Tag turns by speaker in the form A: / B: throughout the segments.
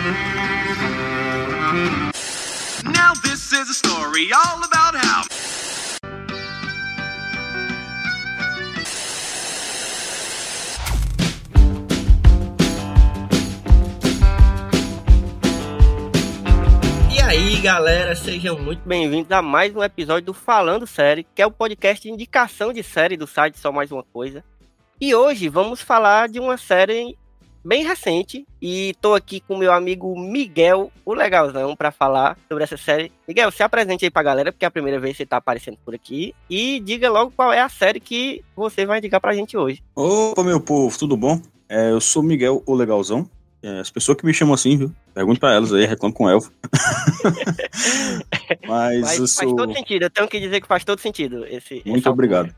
A: Now this is a story all about how.
B: E aí, galera, sejam muito bem-vindos a mais um episódio do Falando Série, que é o podcast de indicação de série do site Só Mais Uma Coisa. E hoje vamos falar de uma série bem recente e tô aqui com meu amigo Miguel, o legalzão, para falar sobre essa série. Miguel, se apresente aí pra galera, porque é a primeira vez que você tá aparecendo por aqui e diga logo qual é a série que você vai indicar pra gente hoje.
C: Opa, meu povo, tudo bom? É, eu sou Miguel, o legalzão. É, as pessoas que me chamam assim, viu? Pergunte pra elas aí, reclamo com o elfo. Mas
B: Faz,
C: eu
B: faz
C: sou...
B: todo sentido, eu tenho que dizer que faz todo sentido esse
C: Muito obrigado.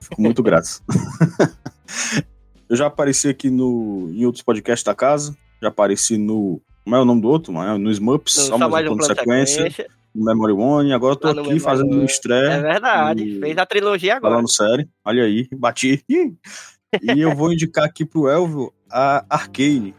C: Fico muito grato. eu já apareci aqui no, em outros podcasts da casa. Já apareci no. Como é o nome do outro? mano? No Smurps,
B: No
C: um plano sequência. No Memory One. Agora eu tô
B: no
C: aqui
B: Memory
C: fazendo um estreia.
B: É verdade,
C: E-
B: fez a trilogia agora.
C: Falando sério. Olha aí, bati. E eu vou indicar aqui pro Elvio a Arcane.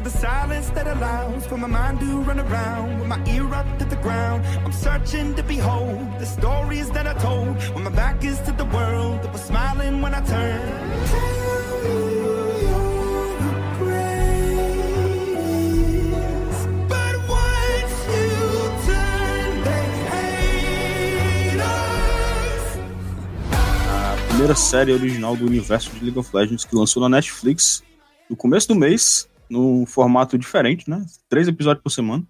D: Of the silence that allows for my mind to run around with my ear up to the ground. I'm searching to behold the stories that I told when my back is to the world that was smiling when I turned.
C: Primeira série original do universo de League of Legends que lançou na Netflix no começo do mês, num formato diferente, né? Três episódios por semana.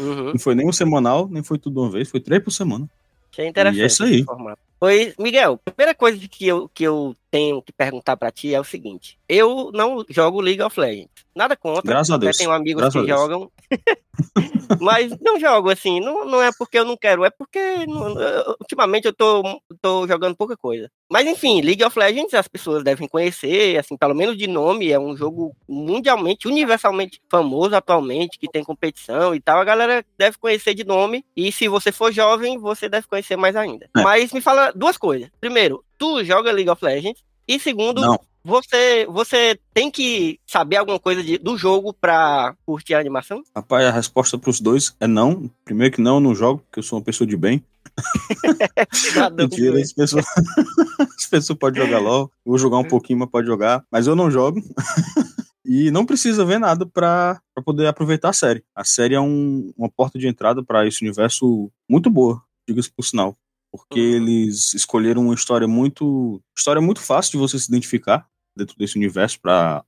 B: Uhum.
C: Não foi nem um semanal, nem foi tudo uma vez, foi três por semana.
B: Que é interessante
C: E é isso aí.
B: Pois, Miguel, a primeira coisa que eu, que eu tenho que perguntar pra ti é o seguinte: eu não jogo League of Legends. Nada contra.
C: Graças a Deus.
B: tenho amigos
C: Graças
B: que jogam. Mas não jogo assim, não, não é porque eu não quero, é porque não- ultimamente eu tô, tô jogando pouca coisa. Mas enfim, League of Legends as pessoas devem conhecer, assim, pelo menos de nome, é um jogo mundialmente, universalmente famoso atualmente, que tem competição e tal. A galera deve conhecer de nome, e se você for jovem, você deve conhecer mais ainda.
C: É.
B: Mas me fala duas coisas. Primeiro, tu joga League of Legends, e segundo,
C: Não.
B: você, você tem que saber alguma coisa de- do jogo pra curtir a animação?
C: Rapaz, a resposta pros dois é não. Primeiro que não, eu não jogo, porque eu sou uma pessoa de bem. Mentira, as pessoas, as pessoas podem jogar LOL. Eu vou jogar um pouquinho, mas pode jogar. Mas eu não jogo. E não precisa ver nada pra pra poder aproveitar a série. A série é um- uma porta de entrada pra esse universo muito boa, diga-se por sinal. Porque
B: Uhum.
C: eles escolheram uma história muito. História muito fácil de você se identificar dentro desse universo pra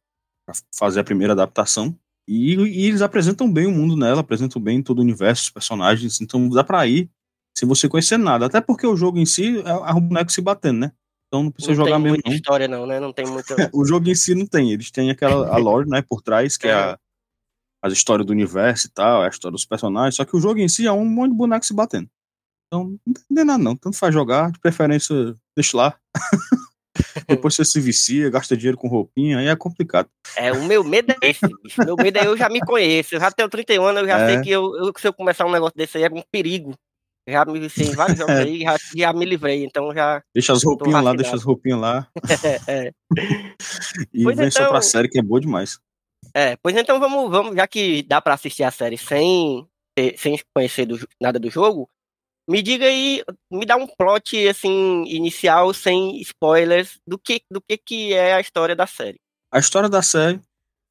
C: fazer a primeira adaptação. E, e eles apresentam bem o mundo nela, apresentam bem todo o universo, os personagens. Então dá pra ir sem você conhecer nada. Até porque o jogo em si é é o boneco se batendo, né? Então não precisa
B: não
C: jogar
B: tem
C: mesmo.
B: muita
C: Não.
B: história não, né? Não tem muita...
C: O jogo em si não tem. Eles têm aquela a lore, né, por trás, que é a, as histórias do universo e tal, é a história dos personagens. Só que o jogo em si é um monte de boneco se batendo. Então não tem nada não. Tanto faz jogar, de preferência, deixa lá. Depois você se vicia, gasta dinheiro com roupinha, aí é complicado.
B: É, o meu medo é esse, bicho. Meu medo é eu já me conheço. Eu já tenho 31 anos, eu já
C: É.
B: sei que eu, eu- se eu começar um negócio desse aí é um perigo. Já me viciei em vários jogos
C: É.
B: aí, já, já me livrei, então já.
C: Deixa as roupinhas lá, deixa as roupinhas lá.
B: É,
C: E
B: Pois
C: vem só
B: então-
C: pra série que é boa demais.
B: é. Pois então vamos, vamos, já que dá pra assistir a série sem, sem conhecer do nada do jogo, me diga aí, me dá um plot assim inicial sem spoilers do que do que que é a história da série.
C: A história da série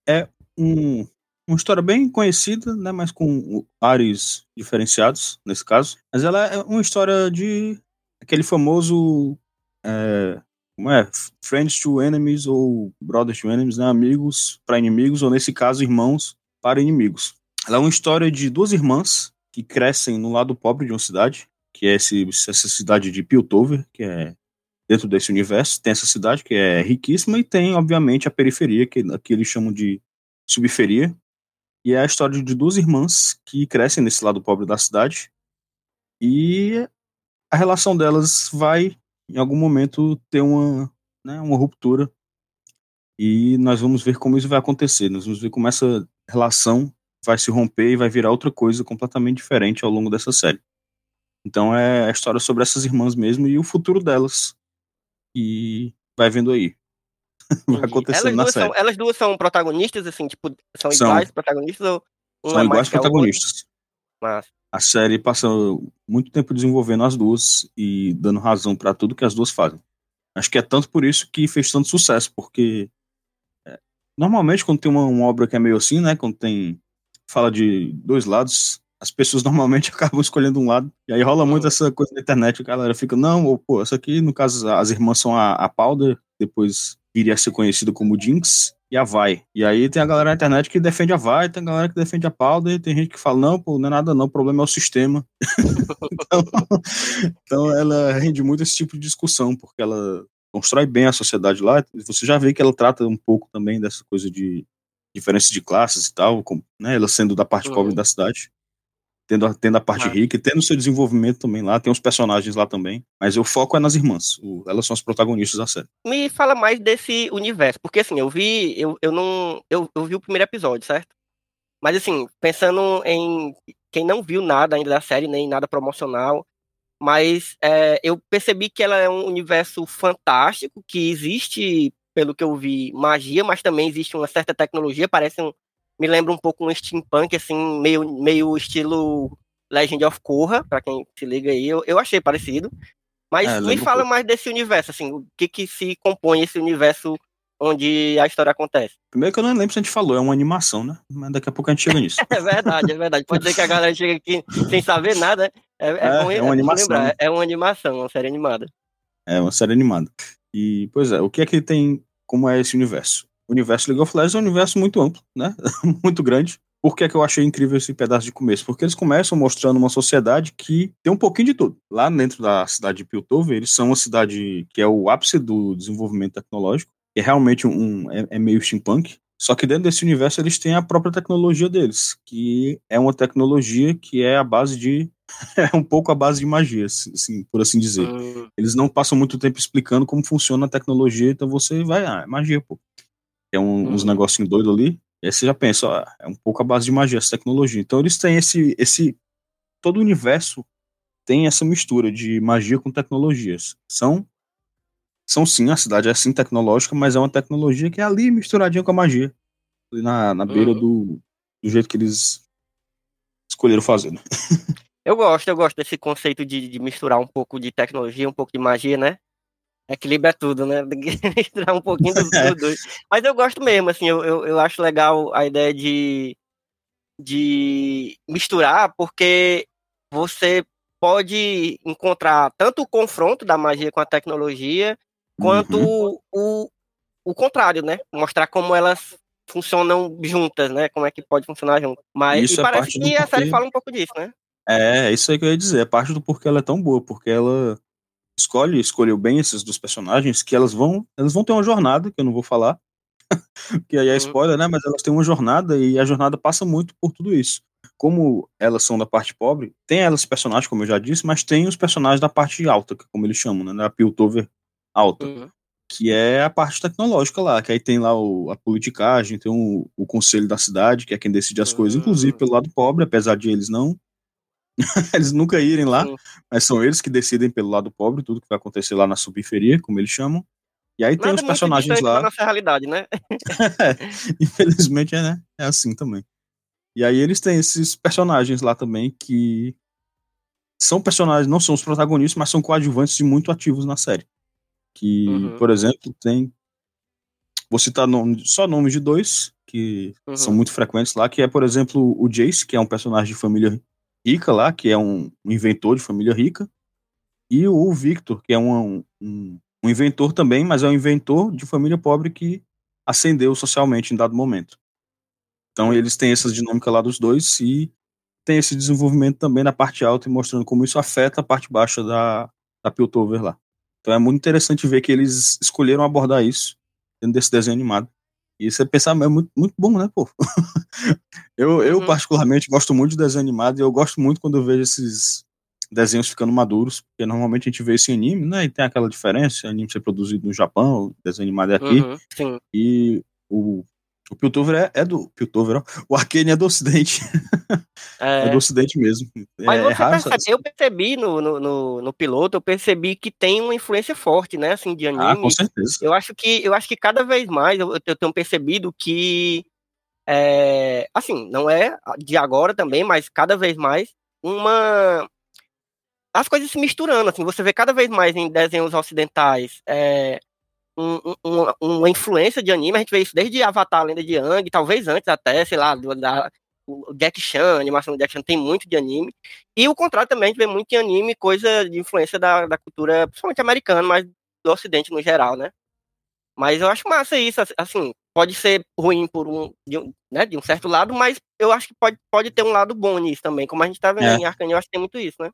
C: é um, uma história bem conhecida, né, mas com ares diferenciados, nesse caso. Mas ela é uma história de aquele famoso. É, como é? Friends to enemies ou brothers to enemies, né? Amigos para inimigos, ou nesse caso, irmãos para inimigos. Ela é uma história de duas irmãs que crescem no lado pobre de uma cidade, que é esse, essa cidade de Piltover, que é dentro desse universo. Tem essa cidade que é riquíssima e tem, obviamente, a periferia, que aqui eles chamam de subferia. E é a história de duas irmãs que crescem nesse lado pobre da cidade. E a relação delas vai, em algum momento, ter uma, né, uma ruptura. E nós vamos ver como isso vai acontecer. Nós vamos ver como essa relação vai se romper e vai virar outra coisa completamente diferente ao longo dessa série. Então é a história sobre essas irmãs mesmo e o futuro delas. E vai vendo aí. vai acontecendo
B: elas
C: na série.
B: São, elas duas são protagonistas, assim, tipo, são,
C: São.
B: iguais protagonistas ou um
C: São
B: é
C: iguais protagonistas.
B: Mas,
C: A série passa muito tempo desenvolvendo as duas e dando razão pra tudo que as duas fazem. Acho que é tanto por isso que fez tanto sucesso, porque é, normalmente quando tem uma, uma obra que é meio assim, né, quando tem fala de dois lados, as pessoas normalmente acabam escolhendo um lado. E aí rola muito essa coisa na internet, a galera fica, não, ou, pô, essa aqui, no caso, as irmãs são a, a Powder, depois viria a ser conhecida como Jinx, e a Vai. E aí tem a galera na internet que defende a Vai, tem a galera que defende a Powder, tem gente que fala, não, pô, não é nada não, o problema é o sistema. então, então ela rende muito esse tipo de discussão, porque ela constrói bem a sociedade lá. Você já vê que ela trata um pouco também dessa coisa de diferença de classes e tal, como, né, ela sendo da parte
B: Uhum.
C: pobre da cidade, tendo, a- tendo a parte
B: Ah.
C: rica e tendo seu desenvolvimento também lá, tem os personagens lá também, mas o foco é nas irmãs, o- elas são as protagonistas da série.
B: me fala mais desse universo, porque assim, eu vi, eu, eu não, eu, eu vi o primeiro episódio, certo? Mas assim, pensando em quem não viu nada ainda da série, nem nada promocional, mas é, eu percebi que ela é um universo fantástico, que existe, pelo que eu vi, magia, mas também existe uma certa tecnologia, parece um, me lembra um pouco um steampunk, assim, meio, meio estilo Legend of Korra, pra quem se liga aí, eu, eu achei parecido. Mas
C: É,
B: me
C: um
B: fala
C: pouco.
B: mais desse universo, assim, o que que se compõe esse universo onde a história acontece.
C: Primeiro que eu não lembro se a gente falou, é uma animação, né? Mas daqui a pouco a gente chega nisso.
B: É verdade, é verdade. Pode ser que a galera chegue aqui sem saber nada. É, é,
C: É,
B: bom
C: é uma animação,
B: lembrar,
C: né?
B: é uma animação, uma série animada.
C: É uma série animada. E, pois é, o que é que tem, como é esse universo? O universo League of Legends é um universo muito amplo, né? muito grande. Por que, é que eu achei incrível esse pedaço de começo? Porque eles começam mostrando uma sociedade que tem um pouquinho de tudo. Lá dentro da cidade de Piltover, eles são uma cidade que é o ápice do desenvolvimento tecnológico, é realmente um, é, é meio steampunk. Só que dentro desse universo eles têm a própria tecnologia deles, que é uma tecnologia que é a base de. é um pouco a base de magia, assim, por assim dizer.
B: Hum,
C: Eles não passam muito tempo explicando como funciona a tecnologia, então você vai, ah, é magia, pô. Tem um, uns
B: Uhum.
C: negocinhos doidos ali, e aí você já pensa, ó, é um pouco a base de magia, essa tecnologia. Então eles têm esse, esse, todo o universo tem essa mistura de magia com tecnologias. São, são sim, a cidade é sim tecnológica, mas é uma tecnologia que é ali misturadinha com a magia, ali na, na beira
B: Uhum.
C: do, do jeito que eles escolheram fazer, né?
B: Eu gosto, eu gosto desse conceito de, de misturar um pouco de tecnologia, um pouco de magia, né? Equilíbrio é tudo, né? Misturar um pouquinho dos dois. Mas eu gosto mesmo, assim, eu, eu, eu acho legal a ideia de, de misturar, porque você pode encontrar tanto o confronto da magia com a tecnologia, quanto
C: Uhum.
B: o, o contrário, né? Mostrar como elas funcionam juntas, né? Como é que pode funcionar junto. Mas
C: Isso
B: e
C: é
B: parece
C: do
B: que a série fala um pouco disso, né?
C: É, é isso aí que eu ia dizer. É parte do porquê ela é tão boa, porque ela escolhe, escolheu bem esses dos personagens, que elas vão, elas vão ter uma jornada, que eu não vou falar, que aí é
B: Uhum.
C: spoiler, né? Mas elas têm uma jornada e a jornada passa muito por tudo isso. Como elas são da parte pobre, tem elas personagens, como eu já disse, mas tem os personagens da parte alta, que como eles chamam, né? Da Piltover alta
B: Uhum.
C: que é a parte tecnológica lá, que aí tem lá o, a politicagem, tem o, o conselho da cidade, que é quem decide as coisas,
B: Hum.
C: inclusive pelo lado pobre, apesar de eles não eles nunca irem lá,
B: Sim.
C: mas são eles que decidem pelo lado pobre tudo que vai acontecer lá na subperiferia, como eles chamam. E aí tem
B: Nada
C: os
B: muito
C: personagens lá,
B: nossa realidade, né?
C: infelizmente é, né? É assim também. E aí eles têm esses personagens lá também que são personagens, não são os protagonistas, mas são coadjuvantes e muito ativos na série. Que,
B: Uhum.
C: por exemplo, tem. Vou citar nome, só nomes de dois, que
B: Uhum.
C: são muito frequentes lá, que é, por exemplo, o Jace, que é um personagem de família rica lá, que é um, um inventor de família rica, e o Victor, que é um, um, um inventor também, mas é um inventor de família pobre que ascendeu socialmente em dado momento. Então eles têm essa dinâmica lá dos dois e tem esse desenvolvimento também na parte alta e mostrando como isso afeta a parte baixa da, da Piltover lá. Então é muito interessante ver que eles escolheram abordar isso dentro desse desenho animado. E você pensar, é muito, muito bom, né, pô? eu, eu,
B: Uhum.
C: particularmente, gosto muito de desenho animado e eu gosto muito quando eu vejo esses desenhos ficando maduros, porque normalmente a gente vê isso em anime, né? E tem aquela diferença, anime ser produzido no Japão, desenho animado é aqui,
B: Uhum,
C: e o O Piltover é, é do. Piltover, ó. O Arcane é do Ocidente. É, é do Ocidente mesmo.
B: Mas
C: é,
B: você
C: é raro,
B: percebe, eu percebi no, no, no, no, piloto, eu percebi que tem uma influência forte, né? Assim, de anime.
C: Ah, com certeza.
B: Eu acho que, eu acho que cada vez mais eu, eu tenho percebido que. É, assim, não é de agora também, mas cada vez mais uma. As coisas se misturando, assim, você vê cada vez mais em desenhos ocidentais é, um, um, uma influência de anime, a gente vê isso desde Avatar, a Lenda de Yang, talvez antes até, sei lá, da, o Jack Chan, a animação do Jack Chan tem muito de anime. E o contrário também, a gente vê muito de anime, coisa de influência da, da cultura, principalmente americana, mas do ocidente no geral, né? Mas eu acho massa isso, assim, pode ser ruim por um de, um, né, de um certo lado, mas eu acho que pode, pode ter um lado bom nisso também, como a gente tá vendo é. em Arcane, eu acho que tem muito isso, né?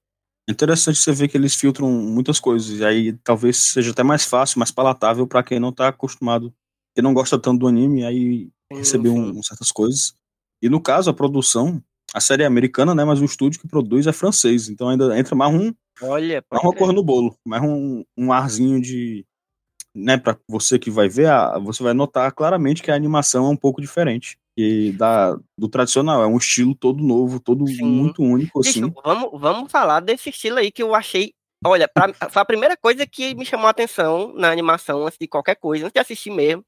C: Interessante você ver que eles filtram muitas coisas, e aí talvez seja até mais fácil, mais palatável para quem não tá acostumado, que não gosta tanto do anime, aí receber um, certas coisas. E no caso, a produção, a série é americana, né? Mas o estúdio que produz é francês. Então ainda entra mais um.
B: Olha,
C: mais uma cor no bolo. Mais um, um arzinho de. Né, para você que vai ver, a, você vai notar claramente que a animação é um pouco diferente da, do tradicional. É um estilo todo novo, todo Sim. muito único. Assim.
B: vamos, vamos falar desse estilo aí que eu achei. Olha, pra, foi a primeira coisa que me chamou a atenção na animação, antes de qualquer coisa, antes de assistir mesmo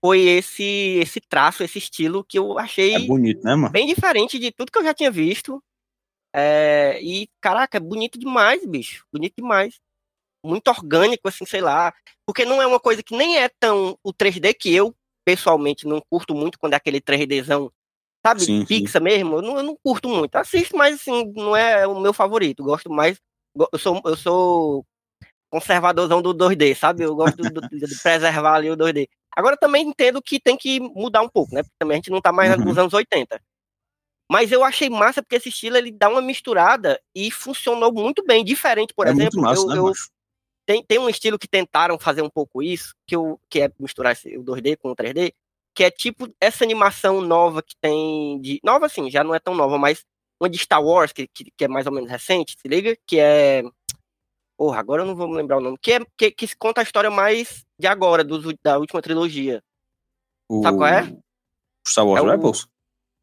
B: foi esse esse traço, esse estilo que eu achei
C: é bonito, né, mano?
B: bem diferente de tudo que eu já tinha visto. É, e, caraca, é bonito demais, bicho. Bonito demais. Muito orgânico, assim, sei lá. Porque não é uma coisa que nem é tão o 3D que eu, pessoalmente, não curto muito quando é aquele 3Dzão, sabe? Sim, Pixar sim. mesmo. Eu não, eu não curto muito. Assisto, mas, assim, não é o meu favorito. Gosto mais. Eu sou, eu sou conservadorzão do 2D, sabe? Eu gosto do, de preservar ali o 2D. Agora também entendo que tem que mudar um pouco, né? Porque também a gente não tá mais uhum. nos anos 80. Mas eu achei massa porque esse estilo ele dá uma misturada e funcionou muito bem. Diferente, por
C: é
B: exemplo,
C: massa,
B: eu,
C: né,
B: eu tem, tem um estilo que tentaram fazer um pouco isso, que, eu, que é misturar esse, o 2D com o 3D, que é tipo essa animação nova que tem de. Nova assim, já não é tão nova, mas uma de Star Wars, que, que, que é mais ou menos recente, se liga? Que é Porra, agora eu não vou me lembrar o nome. Que, é, que, que conta a história mais de agora, do, da última trilogia. O... Sabe qual é?
C: Star Wars é Rebels?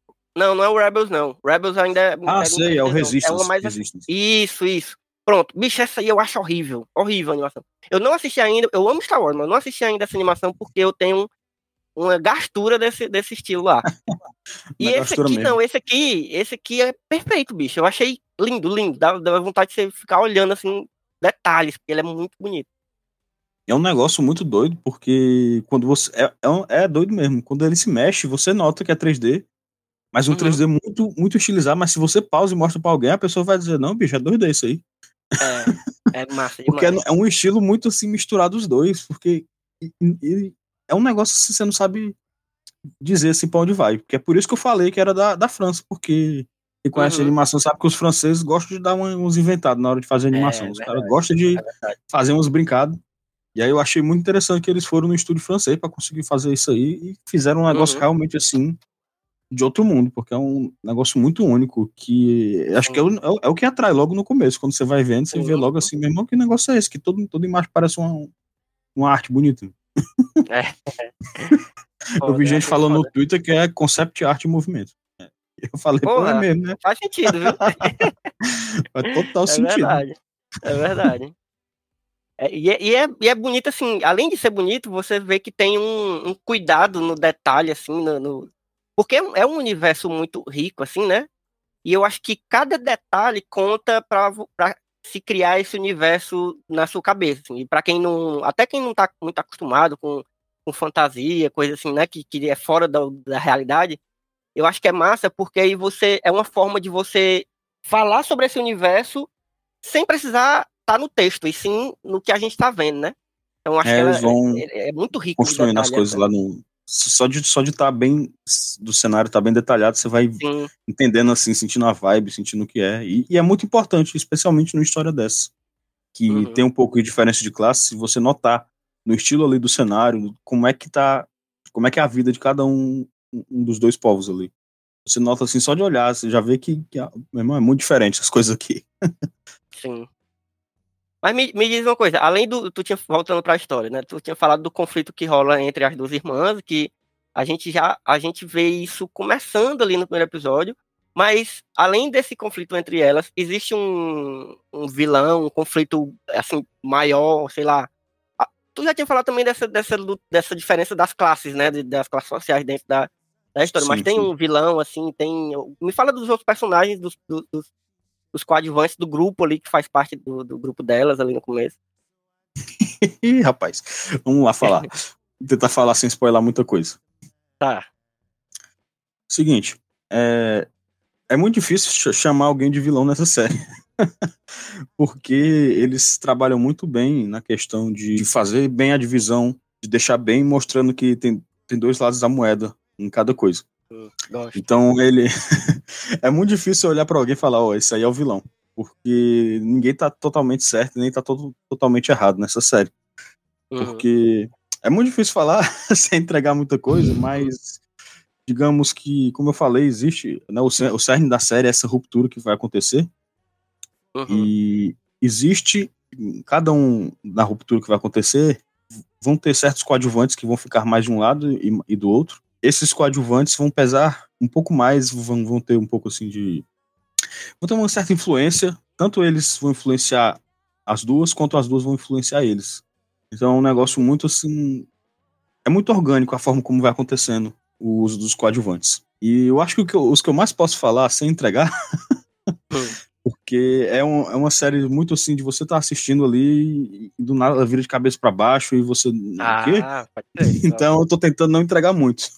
C: O...
B: Não, não é o Rebels, não. Rebels ainda é.
C: Ah, sei, é o Resistance.
B: É mais... Resistance. Isso, isso. Pronto. Bicho, essa aí eu acho horrível. Horrível a animação. Eu não assisti ainda. Eu amo Star Wars, mas não assisti ainda essa animação porque eu tenho uma gastura desse, desse estilo lá. e esse aqui, mesmo. não, esse aqui, esse aqui é perfeito, bicho. Eu achei lindo, lindo. Dá, dá vontade de você ficar olhando assim, detalhes, porque ele é muito bonito.
C: É um negócio muito doido, porque quando você. É, é, é doido mesmo. Quando ele se mexe, você nota que é 3D, mas um uhum. 3D muito, muito estilizado. Mas se você pausa e mostra pra alguém, a pessoa vai dizer: Não, bicho, é 2D isso aí.
B: É, é massa
C: porque é, é, um estilo muito assim misturado os dois, porque e, e, é um negócio que você não sabe dizer assim pra onde vai. Porque é por isso que eu falei que era da, da França, porque quem conhece uhum. animação sabe que os franceses gostam de dar uns inventados na hora de fazer animação. É, os caras gostam de é fazer uns brincados. E aí eu achei muito interessante que eles foram no estúdio francês para conseguir fazer isso aí e fizeram um negócio uhum. realmente assim de outro mundo, porque é um negócio muito único que acho que é o, é, é o, que atrai logo no começo, quando você vai vendo, você uhum. vê logo assim, meu irmão, que negócio é esse? Que todo, toda imagem parece uma, uma arte bonita. É. eu vi gente falando no Twitter que é concept art em movimento. Eu falei, Porra, pô, é mesmo, né?
B: Faz sentido, viu?
C: faz total é sentido.
B: Verdade. É verdade. É, e, é, e, é, e é bonito, assim, além de ser bonito, você vê que tem um, um cuidado no detalhe, assim, no, no... porque é um universo muito rico, assim, né? E eu acho que cada detalhe conta para se criar esse universo na sua cabeça. Assim. E para quem não. Até quem não tá muito acostumado com, com fantasia, coisa assim, né? Que, que é fora da, da realidade, eu acho que é massa porque aí você é uma forma de você falar sobre esse universo sem precisar estar tá no texto, e sim no que a gente está vendo, né?
C: Então acho é, que ela, vão é, é, muito rico. Construindo as coisas lá no. Só de só de estar tá bem do cenário estar tá bem detalhado, você vai sim. entendendo assim, sentindo a vibe, sentindo o que é. E, e é muito importante, especialmente numa história dessa. Que uhum. tem um pouco de diferença de classe, se você notar no estilo ali do cenário, como é que tá. Como é que é a vida de cada um um dos dois povos ali. Você nota assim, só de olhar, você já vê que, que meu irmão, é muito diferente as coisas aqui.
B: Sim. Mas me, me diz uma coisa, além do. Tu tinha, voltando para a história, né? Tu tinha falado do conflito que rola entre as duas irmãs, que A gente já a gente vê isso começando ali no primeiro episódio, mas além desse conflito entre elas, existe um, um vilão, um conflito assim maior, sei lá. Tu já tinha falado também dessa, dessa, dessa diferença das classes, né? Das classes sociais dentro da, da história. mas
C: Sim,
B: tem
C: sim.
B: um vilão, assim, tem. Me fala dos outros personagens, dos, dos, dos coadjuvantes do grupo ali, que faz parte do, do grupo delas ali no começo.
C: Ih, rapaz, vamos lá falar. Vou tentar falar sem spoiler muita coisa.
B: Tá.
C: Seguinte, é, é muito difícil ch- chamar alguém de vilão nessa série. Porque eles trabalham muito bem na questão de fazer bem a divisão, de deixar bem mostrando que tem, tem dois lados da moeda em cada coisa.
B: Gosto.
C: Então ele. é muito difícil olhar pra alguém e falar, ó, esse aí é o vilão. Porque ninguém tá totalmente certo, nem tá todo, totalmente errado nessa série.
B: Uhum.
C: Porque é muito difícil falar sem entregar muita coisa, mas digamos que, como eu falei, existe né, o, o cerne da série é essa ruptura que vai acontecer
B: Uhum.
C: e existe cada um na ruptura que vai acontecer vão ter certos coadjuvantes que vão ficar mais de um lado e, e do outro. Esses coadjuvantes vão pesar um pouco mais, vão, vão ter um pouco assim de vão ter uma certa influência. Tanto eles vão influenciar as duas, quanto as duas vão influenciar eles. Então é um negócio muito assim. É muito orgânico a forma como vai acontecendo o uso dos coadjuvantes. E eu acho que, que eu- os que eu mais posso falar sem entregar, porque é, um- é uma série muito assim de você estar assistindo ali e do nada ela vira de cabeça para baixo e você. o quê?
B: Ah.
C: Então eu tô tentando não entregar muito.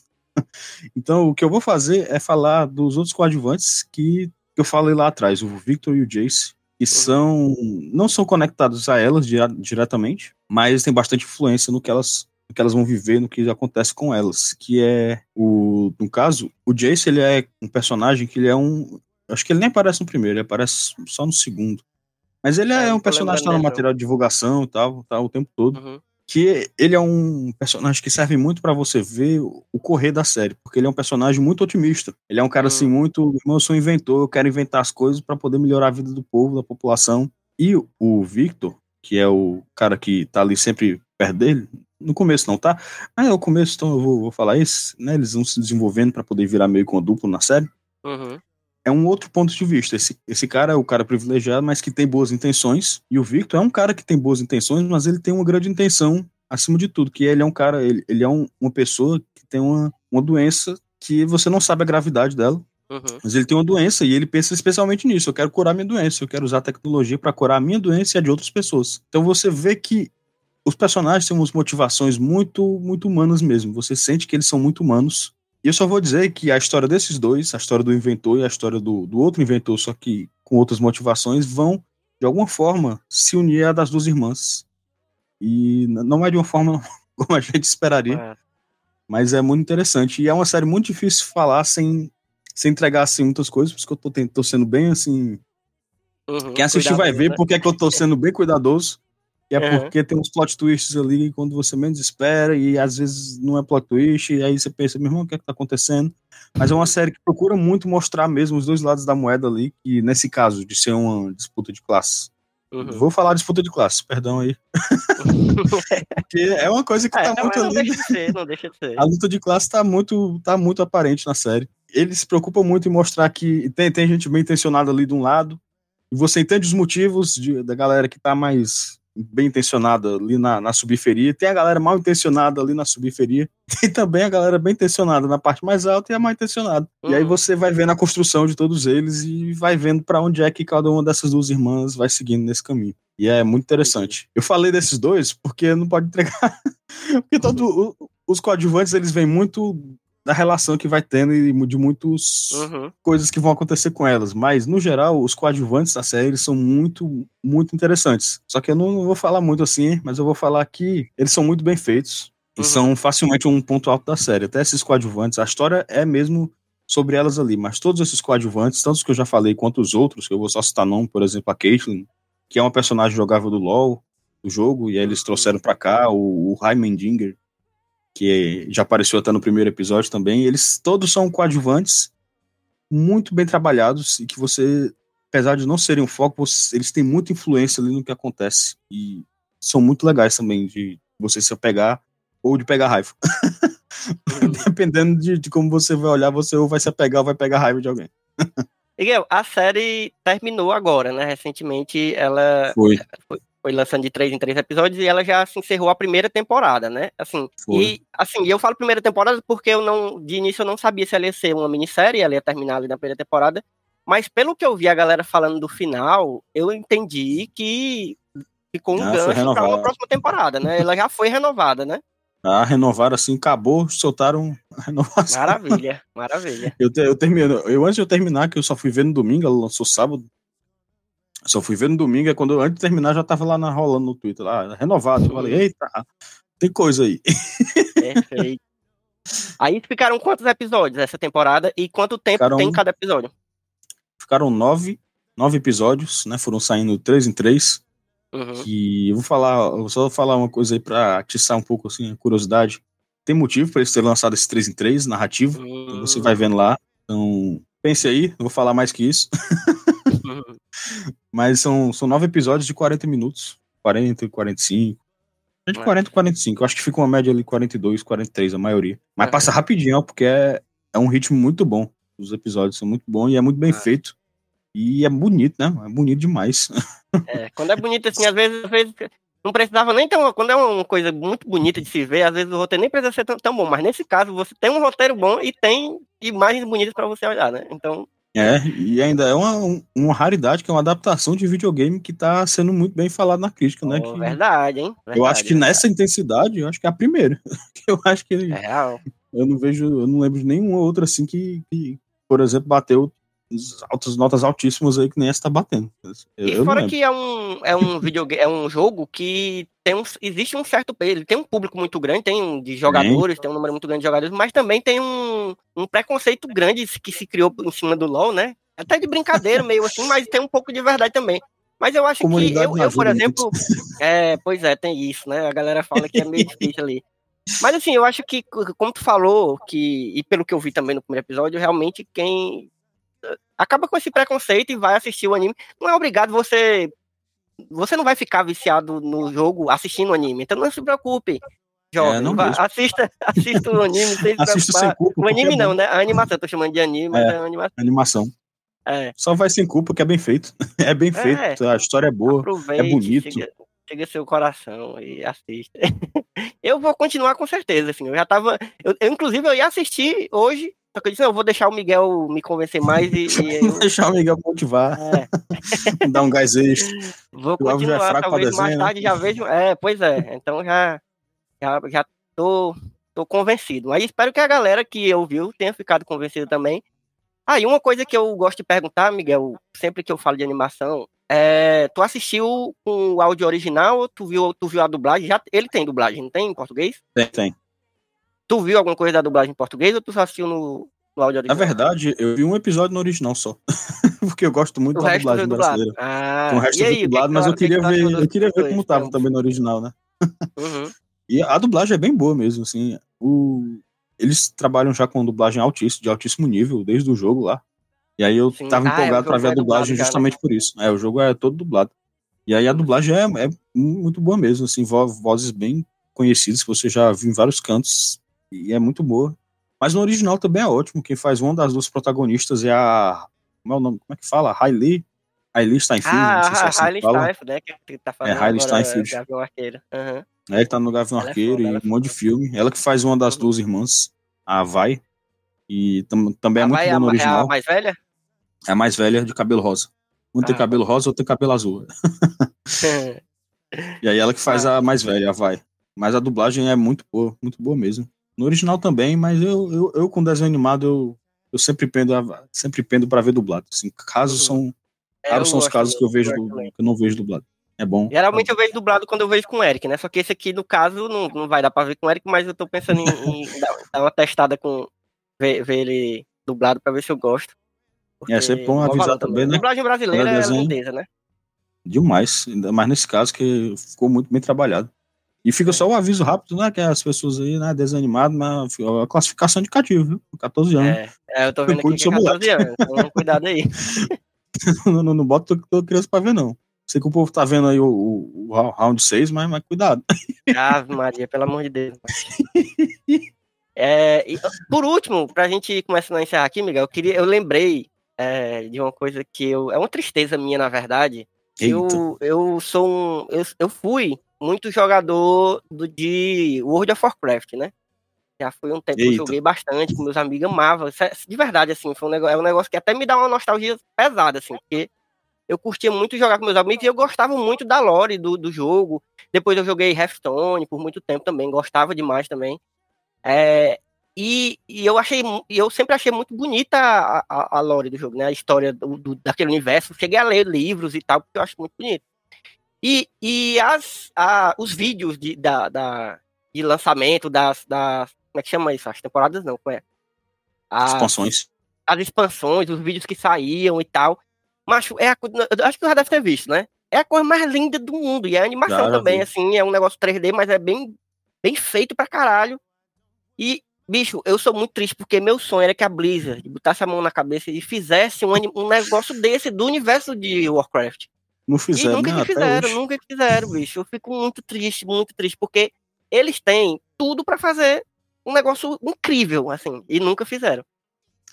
C: Então o que eu vou fazer é falar dos outros coadjuvantes que eu falei lá atrás, o Victor e o Jace, que são não são conectados a elas diretamente, mas tem bastante influência no que elas no que elas vão viver, no que acontece com elas, que é o no caso, o Jace ele é um personagem que ele é um acho que ele nem aparece no primeiro, ele aparece só no segundo. Mas ele
B: É,
C: é, um personagem que tá no
B: dessa.
C: material de divulgação e tal, tá o tempo todo
B: Uhum.
C: Que ele é um personagem que serve muito pra você ver o correr da série, porque ele é um personagem muito otimista. Ele é um cara
B: Hum.
C: assim muito, "Irmão, eu sou um inventor, eu quero inventar as coisas pra poder melhorar a vida do povo, da população. E o- Victor, que é o cara que tá ali sempre perto dele, no começo não tá? Ah, é o começo, então eu vou, vou falar isso, né? Eles vão se desenvolvendo pra poder virar meio com a dupla na série
B: Uhum.
C: É um outro ponto de vista. Esse, esse cara é o cara privilegiado, mas que tem boas intenções. E o Victor é um cara que tem boas intenções, mas ele tem uma grande intenção acima de tudo, que ele é um cara, ele, ele é um- uma pessoa que tem uma, uma doença que você não sabe a gravidade dela,
B: Uhum.
C: mas ele tem uma doença e ele pensa especialmente nisso. Eu quero curar minha doença, eu quero usar a tecnologia para curar a minha doença e a de outras pessoas. Então você vê que os personagens têm umas motivações muito, muito humanas mesmo. Você sente que eles são muito humanos. E eu só vou dizer que a história desses dois, a história do inventor e a história do, do outro inventor, só que com outras motivações, vão, de alguma forma, se unir à das duas irmãs. E não é de uma forma como a gente esperaria,
B: É.
C: mas é muito interessante. E é uma série muito difícil de falar sem, sem entregar assim, muitas coisas, por isso que eu tô, tô sendo bem assim.
B: Uhum.
C: Quem assistir vai ver
B: né?
C: porque é que eu tô sendo bem cuidadoso. E é porque tem uns plot twists ali quando você menos espera, e às vezes não é plot twist, e aí você pensa, meu irmão, o que é que tá acontecendo? Mas é uma série que procura muito mostrar mesmo os dois lados da moeda ali, que nesse caso, de ser uma disputa de classes.
B: Uhum.
C: Vou falar disputa de classes, perdão aí. porque é uma coisa que
B: É,
C: tá
B: não,
C: muito
B: não
C: ali.
B: deixa de ser, não deixa de ser.
C: A luta de classe tá muito, tá muito aparente na série. Ele se preocupa muito em mostrar que tem, tem gente bem intencionada ali de um lado, e você entende os motivos de- da galera que tá mais bem intencionada ali na, na subferia. Tem a galera mal intencionada ali na subferia. Tem também a galera bem intencionada na parte mais alta e a mal intencionada. E aí
B: Uhum.
C: você vai vendo a construção de todos eles e vai vendo pra onde é que cada uma dessas duas irmãs vai seguindo nesse caminho. E é muito interessante. Eu falei desses dois porque não pode entregar. porque todo, o- os coadjuvantes eles vêm muito da relação que vai tendo e de muitas
B: Uhum.
C: coisas que vão acontecer com elas. Mas, no geral, os coadjuvantes da série são muito, muito interessantes. Só que eu não vou falar muito assim, mas eu vou falar que eles são muito bem feitos. E
B: Uhum.
C: são facilmente um ponto alto da série. Até esses coadjuvantes, a história é mesmo sobre elas ali, mas todos esses coadjuvantes, tanto os que eu já falei quanto os outros, que eu vou só citar nome, por exemplo, a Caitlyn, que é uma personagem jogável do LoL, do jogo, e aí eles trouxeram pra cá o, o Heimendinger, que já apareceu até no primeiro episódio também. Eles todos são coadjuvantes muito bem trabalhados e que você, apesar de não serem o foco, você- eles têm muita influência ali no que acontece e são muito legais também de você se apegar ou de pegar raiva. Dependendo de, de como você vai olhar, você ou vai se apegar ou vai pegar raiva de alguém.
B: Miguel, a série terminou agora, né? Recentemente ela
C: Foi.
B: foi, foi lançando de três em três episódios e ela já se encerrou a primeira temporada, né? Assim,
C: Foi.
B: e assim, eu falo primeira temporada porque eu não, de início eu não sabia se ela ia ser uma minissérie, ela ia terminar ali na primeira temporada, mas pelo que eu vi a galera falando do final, eu entendi que ficou um
C: Ah,
B: gancho para uma próxima temporada, né? Ela já foi renovada, né?
C: Ah, renovaram assim, acabou, soltaram a renovação.
B: Maravilha, maravilha.
C: Eu, te- eu termino, eu antes de eu terminar, que eu só fui ver no domingo, ela lançou sábado. Só fui ver no domingo, é quando antes de terminar já tava lá na, rolando no Twitter, lá, renovado. Eu falei, eita, tem coisa aí.
B: Perfeito. Aí ficaram quantos episódios essa temporada e quanto tempo
C: Ficaram-
B: tem cada episódio?
C: Ficaram nove, nove episódios, né? Foram saindo três em três.
B: Uhum.
C: Que eu vou falar, eu vou só falar uma coisa aí pra atiçar um pouco assim, a curiosidade. Tem motivo pra eles terem lançado esse 3 em 3 narrativo. Então você vai vendo lá. Então, pense aí, não vou falar mais que isso.
B: Uhum.
C: Mas são, são nove episódios de 40 minutos. 40 e 45. É de
B: É.
C: 40 e 45. Eu acho que fica uma média ali 42, 43, a maioria. Mas
B: Aham.
C: passa rapidinho, porque é, é um ritmo muito bom. Os episódios são muito bons e é muito bem
B: É.
C: feito. E é bonito, né? É bonito demais.
B: É, quando é bonito assim, às vezes, às vezes não precisava nem ter uma, quando é uma coisa muito bonita de se ver, às vezes o roteiro nem precisa ser tão, tão bom, mas nesse caso você tem um roteiro bom e tem imagens bonitas pra você olhar, né? Então,
C: É, e ainda é uma, um- uma raridade, que é uma adaptação de videogame que tá sendo muito bem falado na crítica, né?
B: ó,
C: que
B: verdade, hein?
C: eu acho que
B: Verdade,
C: nessa intensidade, eu acho que é a primeira. Eu acho que
B: É real.
C: eu não vejo, eu não lembro de nenhuma outra assim que, que, por exemplo, bateu altas notas altíssimas aí que nem essa tá batendo. Eu,
B: E
C: eu
B: fora que é um, é um videogame, é um jogo que tem um, existe um certo ele tem um público muito grande, tem um de jogadores, tem um número muito grande de jogadores, mas também tem um, um preconceito grande que se criou em cima do LoL, né? Até de brincadeira, meio assim, mas tem um pouco de verdade também. Mas eu acho que
C: Comunidade
B: eu,
C: não
B: eu, por exemplo, é, pois é, tem isso, né? A galera fala que é meio difícil ali. Mas assim, eu acho que, como tu falou, que, e pelo que eu vi também no primeiro episódio, realmente quem acaba com esse preconceito e vai assistir o anime, não é obrigado você. Você não vai ficar viciado no jogo assistindo o anime, então não se preocupe. Jovem,
C: É, não
B: vai- assista, assista o anime sem se
C: Assista sem culpa.
B: O anime
C: é
B: não, né? A animação, eu tô chamando de anime, mas
C: É.
B: é animação.
C: Animação.
B: É,
C: Só vai sem culpa, que é bem feito. É bem
B: É.
C: feito, a história é boa.
B: aproveite,
C: bonito.
B: Chega, chega seu coração e assista. eu vou continuar com certeza, assim, eu já tava, eu, eu, inclusive eu ia assistir hoje, só que eu disse, eu vou deixar o Miguel me convencer mais e, e eu,
C: Deixar o Miguel motivar,
B: é,
C: dar um gás extra.
B: vou
C: O é
B: continuar,
C: pra
B: talvez mais
C: desenho, né?
B: tarde já vejo, é, pois é, então já, já, já tô, tô convencido, aí espero que a galera que ouviu tenha ficado convencida também. Ah, e uma coisa que eu gosto de perguntar, Miguel, sempre que eu falo de animação, é, tu assistiu com o áudio original ou tu viu, tu viu a dublagem? Já, ele tem dublagem, não tem em português?
C: Tem, tem.
B: Tu viu alguma coisa da dublagem em português ou tu só assistiu no, no áudio
C: Na
B: original?
C: verdade, eu vi um episódio no original só. Porque eu gosto muito
B: o
C: da dublagem
B: dublado.
C: brasileira.
B: Ah,
C: Com o resto
B: aí, que
C: dublado,
B: que
C: mas eu
B: que
C: queria ver, eu queria ver como tava
B: filmes?
C: também no original, né?
B: Uhum.
C: E a dublagem é bem boa mesmo, assim. O... Eles trabalham já com dublagem altíssima, de altíssimo nível, desde o jogo lá. E aí eu
B: Sim.
C: tava
B: Ah, é,
C: empolgado pra
B: jogo
C: ver a
B: é dublado
C: dublagem
B: já, né?
C: justamente por isso. É, o jogo é todo dublado. E aí a dublagem é, é muito boa mesmo, assim, vo- vozes bem conhecidas que você já viu em vários cantos. E é muito boa. Mas no original também é ótimo. Quem faz uma das duas protagonistas é a. Como é o nome? Como é que fala? Hailey. Hailey Steinfeld. não sei se é
B: Ah,
C: assim
B: Hailey. Steinfeld, né? Que tá fazendo
C: Hailey
B: agora,
C: Steinfeld.
B: Gavião Arqueiro. Aham.
C: Ela tá no Gavião
B: Ela é
C: Arqueiro
B: foda, ela
C: e
B: é
C: um monte de
B: foda.
C: filme. Ela que faz uma das
B: Uhum.
C: duas irmãs, a Vai. E tam- também é
B: A
C: muito boa no
B: a- é a
C: original.
B: mais velha?
C: É a mais velha de cabelo rosa. Um tem
B: Ah,
C: cabelo rosa, outro tem cabelo azul. E aí ela que faz
B: Ah.
C: a mais velha, a Vai. Mas a dublagem é muito boa, muito boa mesmo. No original também, mas eu, eu, eu com desenho animado, eu, eu sempre pendo, a- sempre pendo pra ver dublado. Assim, casos
B: Uhum.
C: são.
B: É,
C: Raros são os casos que eu vejo
B: também.
C: que eu não vejo dublado. É bom.
B: Geralmente eu vejo dublado quando eu vejo com o Eric, né? Só que esse aqui, no caso, não, não vai dar pra ver com o Eric, mas eu tô pensando em, em dar, dar uma testada com. Ver, ver ele dublado pra ver se eu gosto. Porque
C: É sempre bom
B: mó
C: avisar também, né?
B: Dublagem brasileira
C: é
B: é
C: desenho.
B: lindeza, né?
C: Demais, ainda mais nesse caso que ficou muito bem trabalhado. E fica só o aviso rápido, né? Que as pessoas aí, né, desanimado, mas a classificação indicativo, viu? 14 anos.
B: É, é, eu tô vendo aqui que é
C: do seu
B: 14 anos, então cuidado aí.
C: não, não, não bota tua criança pra ver, não. Sei que o povo tá vendo aí o, o, o round 6, mas, mas cuidado.
B: Ave Maria, pelo amor de Deus. É, e, por último, pra gente começar a encerrar aqui, Miguel, eu, queria, eu lembrei é, de uma coisa que eu. É uma tristeza minha, na verdade. Eu, eu sou um. Eu, eu fui muito jogador do, de World of Warcraft, né? Já foi um tempo que eu
C: Eita.
B: joguei bastante com meus amigos, amava. Isso é- De verdade, assim, foi um negócio, é um negócio que até me dá uma nostalgia pesada, assim, porque eu curtia muito jogar com meus amigos e eu gostava muito da lore do, do jogo. Depois eu joguei Hearthstone por muito tempo também, gostava demais também. É, e, e eu achei, e eu sempre achei muito bonita a, a, a lore do jogo, né? A história do, do- daquele universo. Cheguei a ler livros e tal, porque eu acho muito bonito. E, e as, a, os vídeos de, da, da, de lançamento das, das. Como é que chama isso? As temporadas não, como é? As,
C: Expansões.
B: as expansões, os vídeos que saíam e tal. Mas é a, acho que tu já deve ter visto, né? É a coisa mais linda do mundo. E a animação
C: Já, já
B: também,
C: vi.
B: assim, é um negócio 3D, mas é bem, bem feito pra caralho. E, bicho, eu sou muito triste, porque meu sonho era que a Blizzard botasse a mão na cabeça e fizesse um, um negócio desse do universo de Warcraft.
C: Não
B: E
C: fizeram,
B: nunca
C: né?
B: que fizeram, nunca que fizeram, bicho. Eu fico muito triste, muito triste, porque eles têm tudo pra fazer um negócio incrível, assim, e nunca fizeram.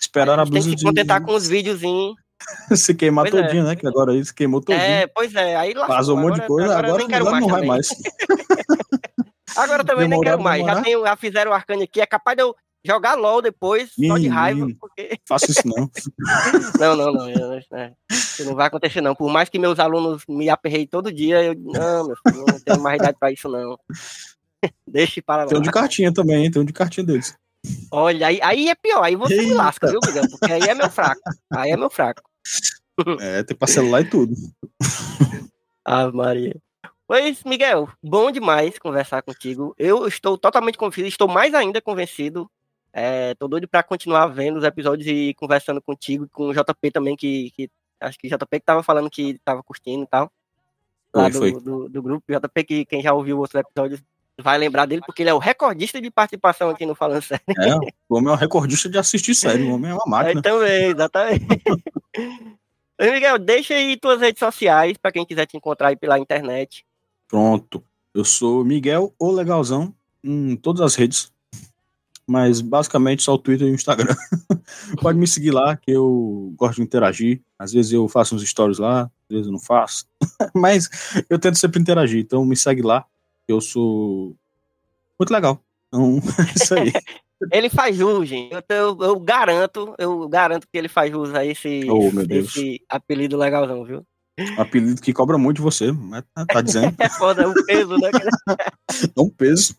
C: Esperaram a
B: Eles têm que se contentar com os videozinhos.
C: se queimar
B: Pois é.
C: todinho, né? Que agora se queimou todinho.
B: É, pois é, aí lascou.
C: Vazou um monte de
B: Agora-
C: coisa, agora,
B: quero
C: agora não vai
B: também.
C: mais.
B: Agora também nem quero
C: Demorar,
B: mais. Já,
C: demorar.
B: tenho, já fizeram o Arcane aqui, é capaz de eu jogar LOL depois, só de raiva,
C: Menino.
B: porque...
C: Faça isso não.
B: Não, não, não, eu- é, isso não vai acontecer não. Por mais que meus alunos me aperreiem todo dia, eu, não, meu filho, não tenho mais idade pra isso não. Deixe para lá.
C: Tem um de cartinha também, hein? Tem um de cartinha deles.
B: Olha, aí, aí é pior, aí você me
C: Eita.
B: lasca, viu, Miguel? Porque aí é meu fraco. Aí é meu fraco.
C: É, tem pra celular e tudo.
B: Ah, Maria. Pois, Miguel, bom demais conversar contigo. Eu estou totalmente convencido, estou mais ainda convencido. É, tô doido pra continuar vendo os episódios e conversando contigo, e com o JP também, que, que acho que o JP que tava falando que tava curtindo e tal. Lá
C: Foi,
B: do,
C: foi.
B: Do, do grupo. JP, que quem já ouviu outros episódios vai lembrar dele, porque ele é o recordista de participação aqui no Falando Sério.
C: É, o homem é um recordista de assistir série. O homem é uma
B: Aí
C: máquina.
B: também, exatamente. Miguel, deixa aí tuas redes sociais pra quem quiser te encontrar aí pela internet.
C: Pronto. Eu sou Miguel, o legalzão, em todas as redes. Mas basicamente só o Twitter e o Instagram. Pode me seguir lá, que eu gosto de interagir. Às vezes eu faço uns stories lá, às vezes eu não faço. Mas eu tento sempre interagir. Então me segue lá. Eu sou muito legal. Então, é isso aí.
B: Ele faz jus, gente. Eu, eu- eu garanto, eu garanto que ele faz jus a esse,
C: Oh, meu Deus.
B: esse apelido legalzão, viu?
C: Um apelido que cobra muito de você, mas tá, tá dizendo.
B: É foda, o peso, né?
C: Dá um peso.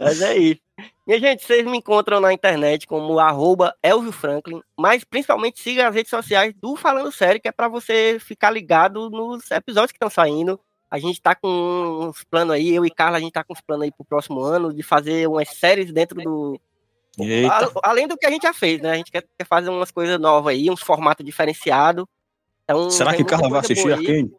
B: Mas é isso. Minha gente, vocês me encontram na internet como arroba Elvio Franklin, mas principalmente siga as redes sociais do Falando Sério, que é pra você ficar ligado nos episódios que estão saindo. A gente tá com uns planos aí, eu e Carla, a gente tá com uns planos aí pro próximo ano de fazer umas séries dentro do,
C: Eita.
B: Além do que a gente já fez, né? A gente quer, fazer umas coisas novas aí, uns formatos diferenciados. Então,
C: Será que Carla vai assistir. Arcane?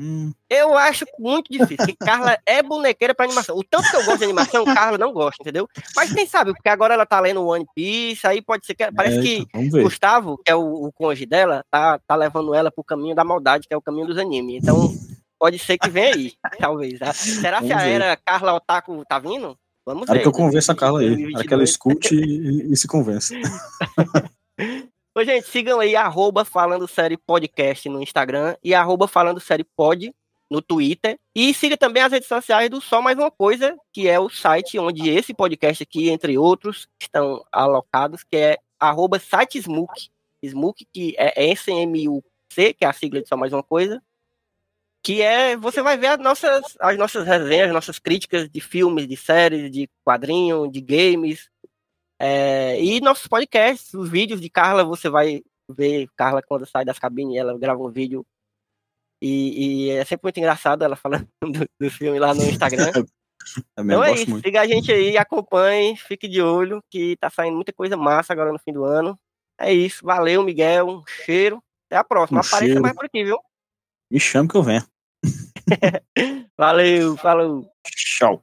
C: Hum,
B: Eu acho muito difícil, Carla é bonequeira pra animação. O tanto que eu gosto de animação, Carla não gosta, entendeu? Mas quem sabe, porque agora ela tá lendo One Piece, aí pode ser que. Parece
C: eita,
B: que
C: ver.
B: Gustavo, que é o, o cônjuge dela, tá, tá levando ela pro caminho da maldade, que é o caminho dos animes. Então, pode ser que venha aí, talvez. tá? Será que a
C: ver.
B: era Carla Otaku tá vindo? Vamos
C: Era
B: ver.
C: que eu convença a Carla aí.
B: 2022.
C: Era que ela escute e, e se convença.
B: Ô, gente, sigam aí, arroba Falando Série Podcast no Instagram e arroba Falando Série Pod no Twitter. E siga também as redes sociais do Só Mais Uma Coisa, que é o site onde esse podcast aqui, entre outros, estão alocados, que é arroba site Smook. Smook, que é S-M-U-C, que é a sigla de Só Mais Uma Coisa. Que é, você vai ver as nossas, as nossas resenhas, as nossas críticas de filmes, de séries, de quadrinho, de games, é, e nossos podcasts, os vídeos de Carla, você vai ver Carla quando sai das cabines, ela grava um vídeo. E, e é sempre muito engraçado ela falando do, do filme lá no Instagram.
C: É
B: então é isso,
C: muito.
B: siga a gente aí, acompanhe, fique de olho, que tá saindo muita coisa massa agora no fim do ano. É isso, valeu, Miguel, um cheiro. Até a próxima.
C: Um
B: Apareça
C: cheiro.
B: mais por aqui, viu?
C: Me chame que eu venho.
B: Valeu, falou.
C: Tchau.